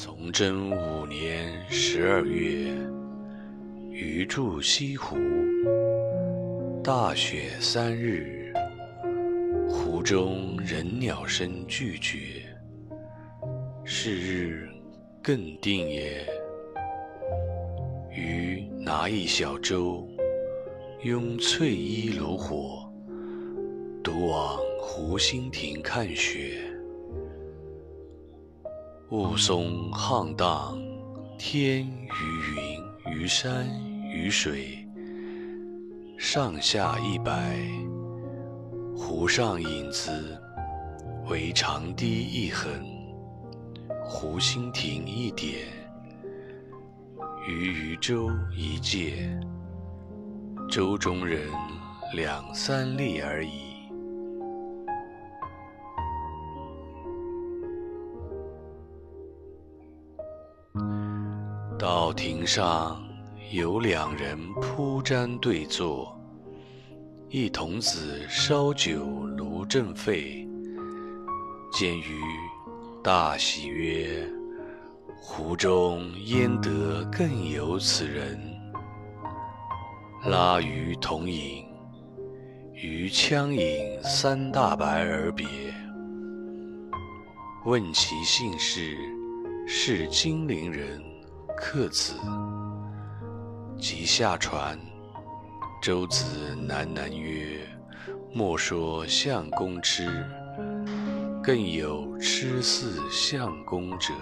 崇祯五年十二月，余住西湖。大雪三日，湖中人鸟声俱绝。是日更定也。余拿一小舟，拥翠衣炉火，独往湖心亭看雪。雾凇沆荡，天于云，于山，于水，上下一白。湖上影子，为长堤一横，湖心亭一点，余渔舟一芥，舟中人两三粒而已。到亭上有两人铺毡对坐，一童子烧酒炉正沸。见余大喜曰：“湖中焉得更有此人？”拉余同饮，余羌饮三大白而别。问其姓氏，是金陵人。客子即下船，舟子喃喃曰：“莫说相公痴，更有痴似相公者。”